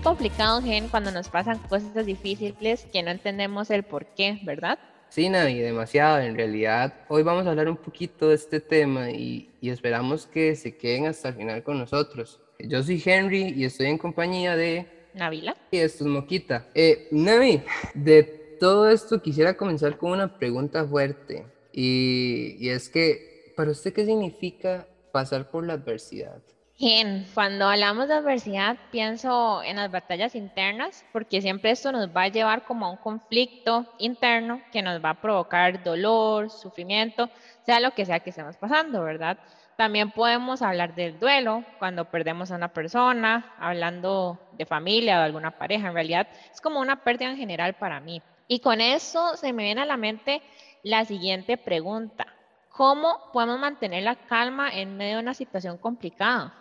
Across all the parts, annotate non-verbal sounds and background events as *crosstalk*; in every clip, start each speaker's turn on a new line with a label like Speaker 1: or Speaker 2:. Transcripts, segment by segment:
Speaker 1: complicado, Gen, cuando nos pasan cosas difíciles que no entendemos el por qué, ¿verdad?
Speaker 2: Sí, Navi, demasiado. En realidad, hoy vamos a hablar un poquito de este tema y, y esperamos que se queden hasta el final con nosotros. Yo soy Henry y estoy en compañía de...
Speaker 1: Navila.
Speaker 2: Y esto es Moquita. Eh, Navi, de todo esto quisiera comenzar con una pregunta fuerte. Y, y es que, ¿para usted qué significa pasar por la adversidad?
Speaker 1: Bien, cuando hablamos de adversidad pienso en las batallas internas, porque siempre esto nos va a llevar como a un conflicto interno que nos va a provocar dolor, sufrimiento, sea lo que sea que estemos pasando, ¿verdad? También podemos hablar del duelo cuando perdemos a una persona, hablando de familia o de alguna pareja. En realidad es como una pérdida en general para mí. Y con eso se me viene a la mente la siguiente pregunta. ¿Cómo podemos mantener la calma en medio de una situación complicada?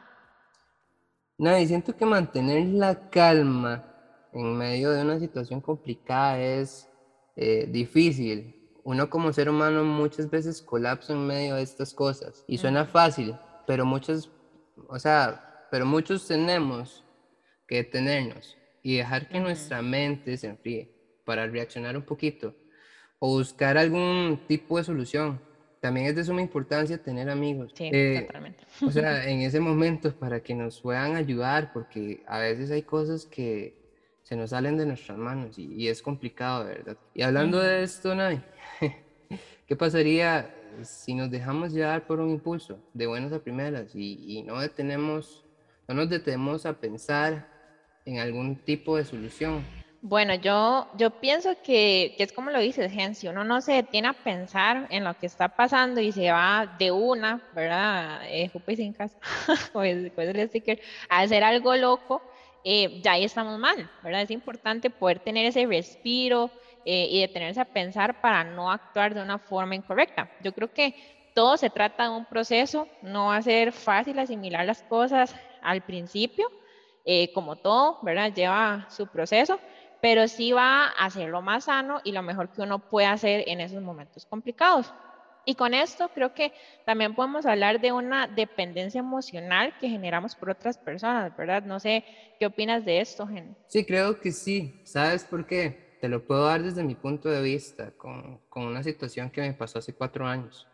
Speaker 2: No, y siento que mantener la calma en medio de una situación complicada es eh, difícil. Uno como ser humano muchas veces colapsa en medio de estas cosas y suena fácil, pero muchos, o sea, pero muchos tenemos que detenernos y dejar que nuestra mente se enfríe para reaccionar un poquito o buscar algún tipo de solución también es de suma importancia tener amigos.
Speaker 1: Sí, eh,
Speaker 2: O sea, *laughs* en ese momento para que nos puedan ayudar, porque a veces hay cosas que se nos salen de nuestras manos y, es complicado, ¿verdad? Y hablando de esto, Nay, *laughs* ¿qué pasaría si nos dejamos llevar por un impulso de buenas a primeras y, y no detenemos, no nos detenemos a pensar en algún tipo de solución?
Speaker 1: Bueno, yo, yo pienso que, que, es como lo dices, Gen, si uno no se detiene a pensar en lo que está pasando y se va de una, ¿verdad? Eh, sin casa, *laughs* pues, pues el sticker, a hacer algo loco, eh, ya ahí estamos mal, ¿verdad? Es importante poder tener ese respiro eh, y detenerse a pensar para no actuar de una forma incorrecta. Yo creo que todo se trata de un proceso, no va a ser fácil asimilar las cosas al principio, eh, como todo, ¿verdad? Lleva su proceso pero sí va a ser lo más sano y lo mejor que uno puede hacer en esos momentos complicados. Y con esto creo que también podemos hablar de una dependencia emocional que generamos por otras personas, ¿verdad? No sé, ¿qué opinas de esto, Gen?
Speaker 2: Sí, creo que sí. ¿Sabes por qué? Te lo puedo dar desde mi punto de vista, con, con una situación que me pasó hace cuatro años.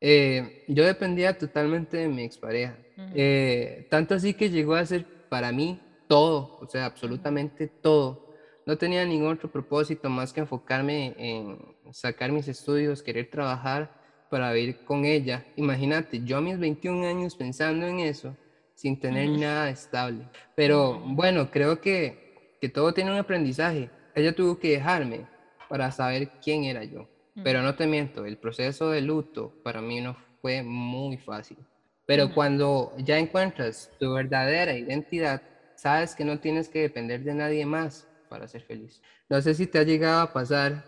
Speaker 2: Eh, yo dependía totalmente de mi expareja. Eh, tanto así que llegó a ser para mí todo, o sea, absolutamente todo no tenía ningún otro propósito más que enfocarme en sacar mis estudios, querer trabajar para vivir con ella. Imagínate, yo a mis 21 años pensando en eso, sin tener nada estable. Pero bueno, creo que, que todo tiene un aprendizaje. Ella tuvo que dejarme para saber quién era yo. Pero no te miento, el proceso de luto para mí no fue muy fácil. Pero cuando ya encuentras tu verdadera identidad, sabes que no tienes que depender de nadie más para ser feliz. No sé si te ha llegado a pasar,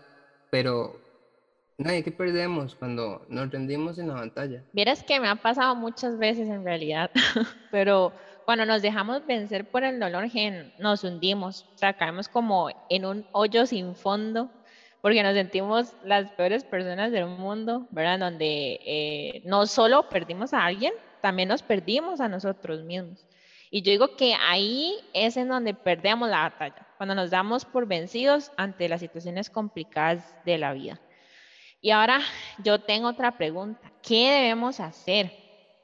Speaker 2: pero nadie que perdemos cuando nos rendimos en la pantalla.
Speaker 1: Vieras que me ha pasado muchas veces en realidad, *laughs* pero cuando nos dejamos vencer por el dolor, nos hundimos, o sea, caemos como en un hoyo sin fondo, porque nos sentimos las peores personas del mundo, ¿verdad? Donde eh, no solo perdimos a alguien, también nos perdimos a nosotros mismos. Y yo digo que ahí es en donde perdemos la batalla, cuando nos damos por vencidos ante las situaciones complicadas de la vida. Y ahora yo tengo otra pregunta. ¿Qué debemos hacer?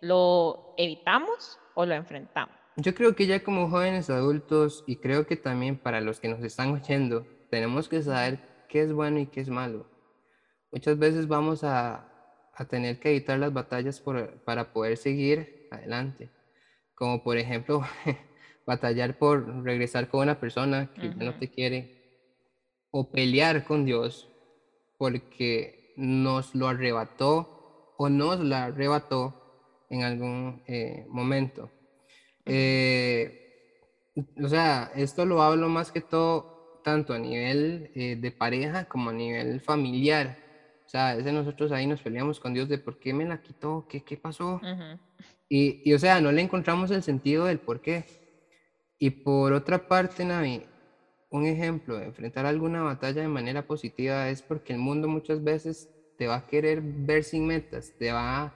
Speaker 1: ¿Lo evitamos o lo enfrentamos?
Speaker 2: Yo creo que ya como jóvenes adultos y creo que también para los que nos están oyendo, tenemos que saber qué es bueno y qué es malo. Muchas veces vamos a, a tener que evitar las batallas por, para poder seguir adelante como por ejemplo *laughs* batallar por regresar con una persona que no te quiere, o pelear con Dios porque nos lo arrebató o nos la arrebató en algún eh, momento. Eh, o sea, esto lo hablo más que todo tanto a nivel eh, de pareja como a nivel familiar. O sea, es de nosotros ahí nos peleamos con Dios de por qué me la quitó, qué, qué pasó. Y, o sea, no le encontramos el sentido del por qué. Y por otra parte, Navi, un ejemplo de enfrentar alguna batalla de manera positiva es porque el mundo muchas veces te va a querer ver sin metas, te va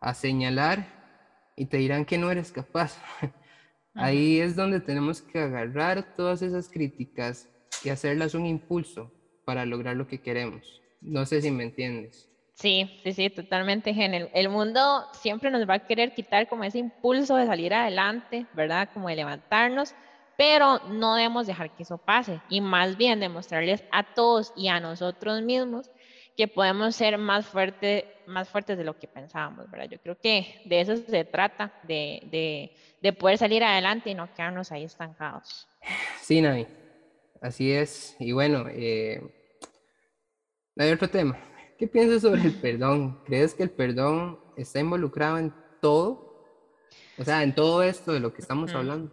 Speaker 2: a, señalar y te dirán que no eres capaz. *laughs* Ahí es donde tenemos que agarrar todas esas críticas y hacerlas un impulso para lograr lo que queremos. No sé si me entiendes.
Speaker 1: Sí, sí, sí, totalmente, Gen. El, mundo siempre nos va a querer quitar como ese impulso de salir adelante, ¿verdad? Como de levantarnos, pero no debemos dejar que eso pase y más bien demostrarles a todos y a nosotros mismos que podemos ser más, fuerte, más fuertes de lo que pensábamos, ¿verdad? Yo creo que de eso se trata, de, de, poder salir adelante y no quedarnos ahí estancados.
Speaker 2: Sí, Nani, así es. Y bueno, eh, otro tema. ¿Qué piensas sobre el perdón? ¿Crees que el perdón está involucrado en todo? O sea, en todo esto de lo que estamos hablando.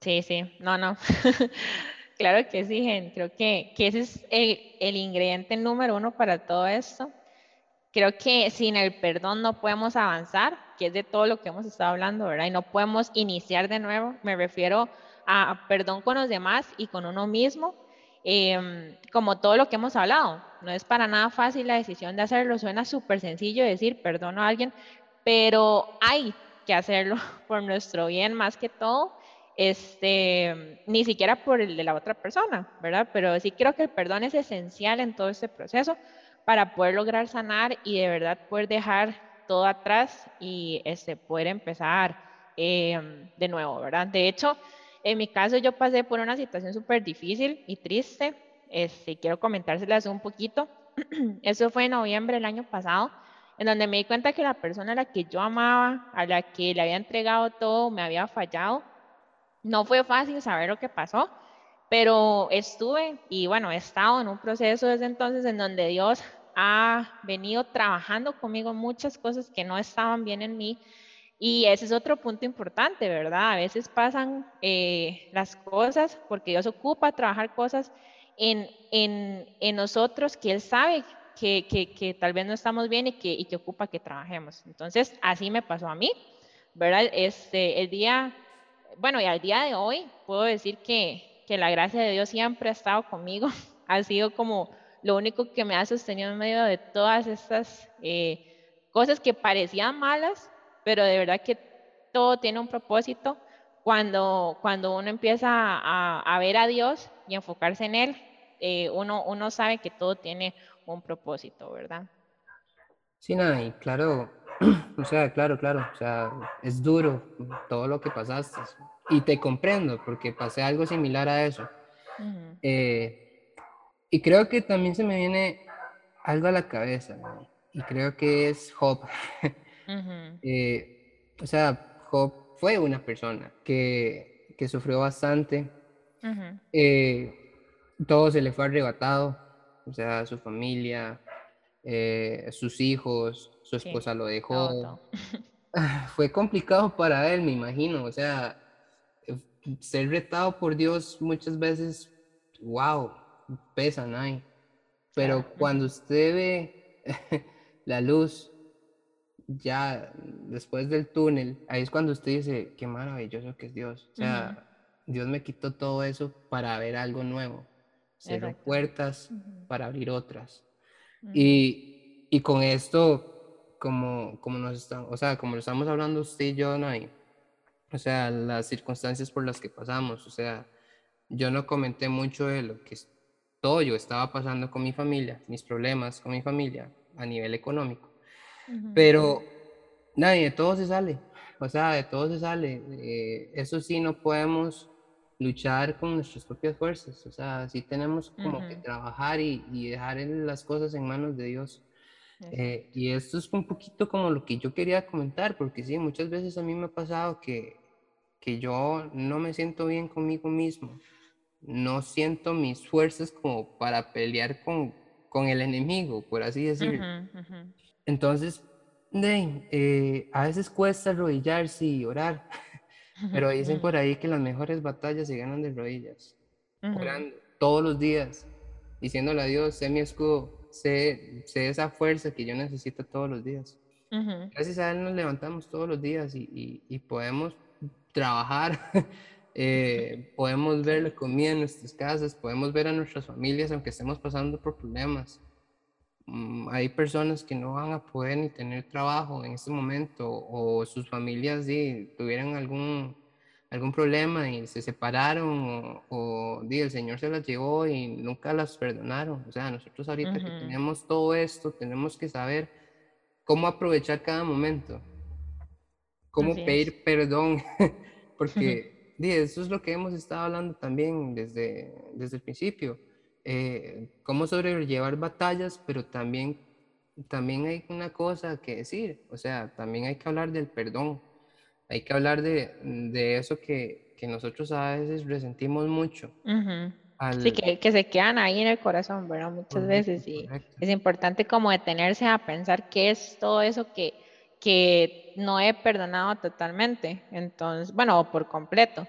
Speaker 1: Sí, sí, no, no. *laughs* claro que sí, gente. Creo que, que ese es el, el, ingrediente número uno para todo esto. Creo que sin el perdón no podemos avanzar, que es de todo lo que hemos estado hablando, ¿verdad? Y no podemos iniciar de nuevo. Me refiero a perdón con los demás y con uno mismo, em, como todo lo que hemos hablado. No es para nada fácil la decisión de hacerlo. Suena súper sencillo decir perdón a alguien, pero hay que hacerlo *laughs* por nuestro bien más que todo este, ni siquiera por el de la otra persona, ¿verdad? Pero sí creo que el perdón es esencial en todo este proceso para poder lograr sanar y de verdad poder dejar todo atrás y este, poder empezar em, de nuevo, ¿verdad? De hecho, en mi caso yo pasé por una situación súper difícil y triste, este, quiero comentárselas un poquito. *clears throat* Eso fue en noviembre del año pasado, en donde me di cuenta que la persona a la que yo amaba, a la que le había entregado todo, me había fallado no fue fácil saber lo que pasó, pero estuve y bueno, he estado en un proceso desde entonces en donde Dios ha venido trabajando conmigo muchas cosas que no estaban bien en mí. Y ese es otro punto importante, ¿verdad? A veces pasan eh, las cosas porque Dios ocupa trabajar cosas en, en, en nosotros que Él sabe que, que, que, tal vez no estamos bien y que, y que ocupa que trabajemos. Entonces, así me pasó a mí, ¿verdad? Este, el día bueno, y al día de hoy puedo decir que, que la gracia de Dios siempre ha estado conmigo. *laughs* ha sido como lo único que me ha sostenido en medio de todas estas eh, cosas que parecían malas, pero de verdad que todo tiene un propósito. Cuando, cuando uno empieza a, a ver a Dios y enfocarse en Él, eh, uno, uno sabe que todo tiene un propósito, ¿verdad?
Speaker 2: Sí, nada, y claro, *clears throat* o sea, claro, claro, o sea, es duro todo lo que pasaste y te comprendo porque pasé algo similar a eso. Eh, y creo que también se me viene algo a la cabeza, y creo que es Job. *laughs* Eh, o sea, Job fue una persona que, que sufrió bastante, eh, todo se le fue arrebatado, o sea, su familia, sus hijos, su esposa lo dejó. *laughs* Fue complicado para él, me imagino. O sea, eh, ser retado por Dios muchas veces, wow, pesa, ¿no? Pero cuando usted ve *laughs* la luz ya después del túnel, ahí es cuando usted dice, qué maravilloso que es Dios. O sea, Dios me quitó todo eso para ver algo nuevo. Cerró puertas para abrir otras. y, y, con esto como, como nos están, o sea, como lo estamos hablando usted y yo, no hay, o sea, las circunstancias por las que pasamos, o sea, yo no comenté mucho de lo que todo yo estaba pasando con mi familia, mis problemas con mi familia a nivel económico, pero nadie, de todo se sale, o sea, de todo se sale, eh, eso sí, no podemos luchar con nuestras propias fuerzas, o sea, sí tenemos como que trabajar y, y dejar las cosas en manos de Dios. Eh, y esto es un poquito como lo que yo quería comentar, porque sí, muchas veces a mí me ha pasado que, que yo no me siento bien conmigo mismo, no siento mis fuerzas como para pelear con, con el enemigo, por así decirlo. Entonces, eh, a veces cuesta arrodillarse y orar, *laughs* pero dicen por ahí que las mejores batallas se ganan de rodillas, orando todos los días, diciéndole a Dios, sé mi escudo, sé, sé esa fuerza que yo necesito todos los días. Gracias a Él nos levantamos todos los días y, y, podemos trabajar, *laughs* eh, *laughs* podemos ver la comida en nuestras casas, podemos ver a nuestras familias aunque estemos pasando por problemas. Mm, hay personas que no van a poder ni tener trabajo en este momento o sus familias sí, tuvieran algún, algún problema y se separaron o, el Señor se las llevó y nunca las perdonaron. O sea, nosotros ahorita que tenemos todo esto, tenemos que saber cómo aprovechar cada momento, cómo pedir perdón, *laughs* porque *laughs* eso es lo que hemos estado hablando también desde, desde el principio. Eh, cómo sobrellevar batallas, pero también, también hay una cosa que decir, o sea, también hay que hablar del perdón hay que hablar de, de eso que, que, nosotros a veces resentimos mucho.
Speaker 1: Sí, que, que, se quedan ahí en el corazón, ¿verdad? Muchas veces. Y es importante como detenerse a pensar qué es todo eso que, que no he perdonado totalmente. Entonces, bueno, o por completo.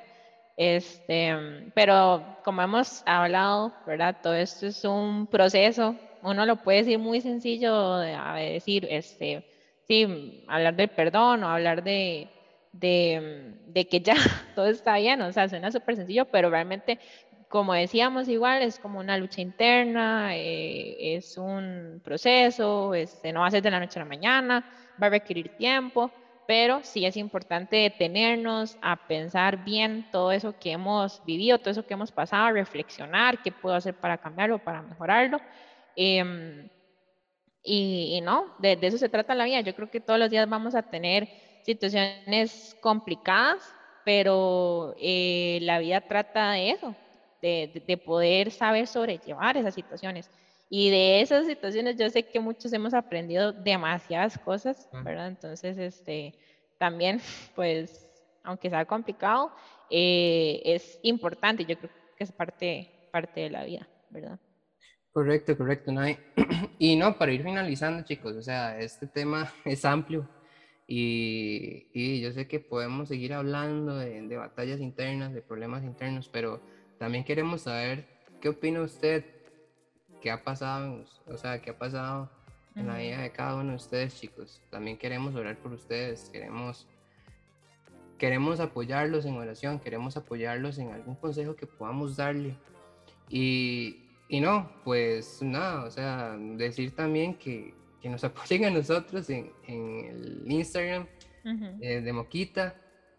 Speaker 1: Este, pero como hemos hablado, ¿verdad? Todo esto es un proceso. Uno lo puede decir muy sencillo, decir, este, sí, hablar del perdón o hablar de, de, que ya *laughs* todo está bien, o sea, suena súper sencillo, pero realmente, como decíamos igual, es como una lucha interna, eh, es un proceso, este, no va a ser de la noche a la mañana, va a requerir tiempo, pero sí es importante detenernos a pensar bien todo eso que hemos vivido, todo eso que hemos pasado, reflexionar qué puedo hacer para cambiarlo, para mejorarlo. Em, y, no, de, de, eso se trata la vida. Yo creo que todos los días vamos a tener situaciones complicadas, pero eh, la vida trata de eso, de, de, poder saber sobrellevar esas situaciones. Y de esas situaciones yo sé que muchos hemos aprendido demasiadas cosas, ¿verdad? Entonces, este, también, *laughs* pues, aunque sea complicado, eh, es importante, yo creo que es parte, parte de la vida, ¿verdad?
Speaker 2: Correcto, correcto. No Y *clears throat* no, para ir finalizando, chicos, o sea, este tema *laughs* es amplio, y, y, yo sé que podemos seguir hablando de, de, batallas internas, de problemas internos, pero también queremos saber qué opina usted, qué ha pasado, o sea, qué ha pasado en la vida de cada uno de ustedes, chicos. También queremos orar por ustedes, queremos, queremos apoyarlos en oración, queremos apoyarlos en algún consejo que podamos darle. Y, y no, pues nada, o sea, decir también que, que nos *laughs* apoyen a nosotros en, en el Instagram eh, de Moquita.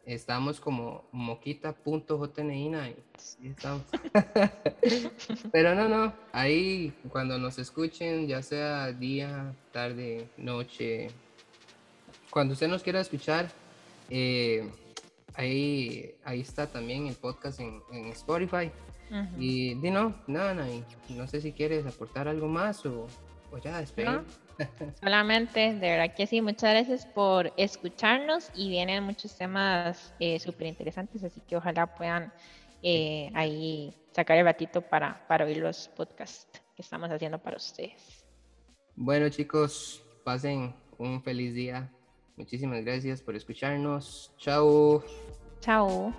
Speaker 2: Estamos como moquita.jneina y estamos. *laughs* Pero no, no, ahí cuando nos escuchen, ya sea día, tarde, noche, cuando usted nos quiera escuchar, eh, ahí, ahí está también el podcast en, en Spotify. Y di no, nada, no, no, sé si quieres aportar algo más o, o ya despedir.
Speaker 1: Solamente, de verdad que sí, muchas gracias por escucharnos y vienen muchos temas eh, súper interesantes, así que ojalá puedan eh, ahí sacar el ratito para, para oír los podcasts que estamos haciendo para ustedes.
Speaker 2: Bueno chicos, pasen un feliz día. Muchísimas gracias por escucharnos. Chao.
Speaker 1: Chao.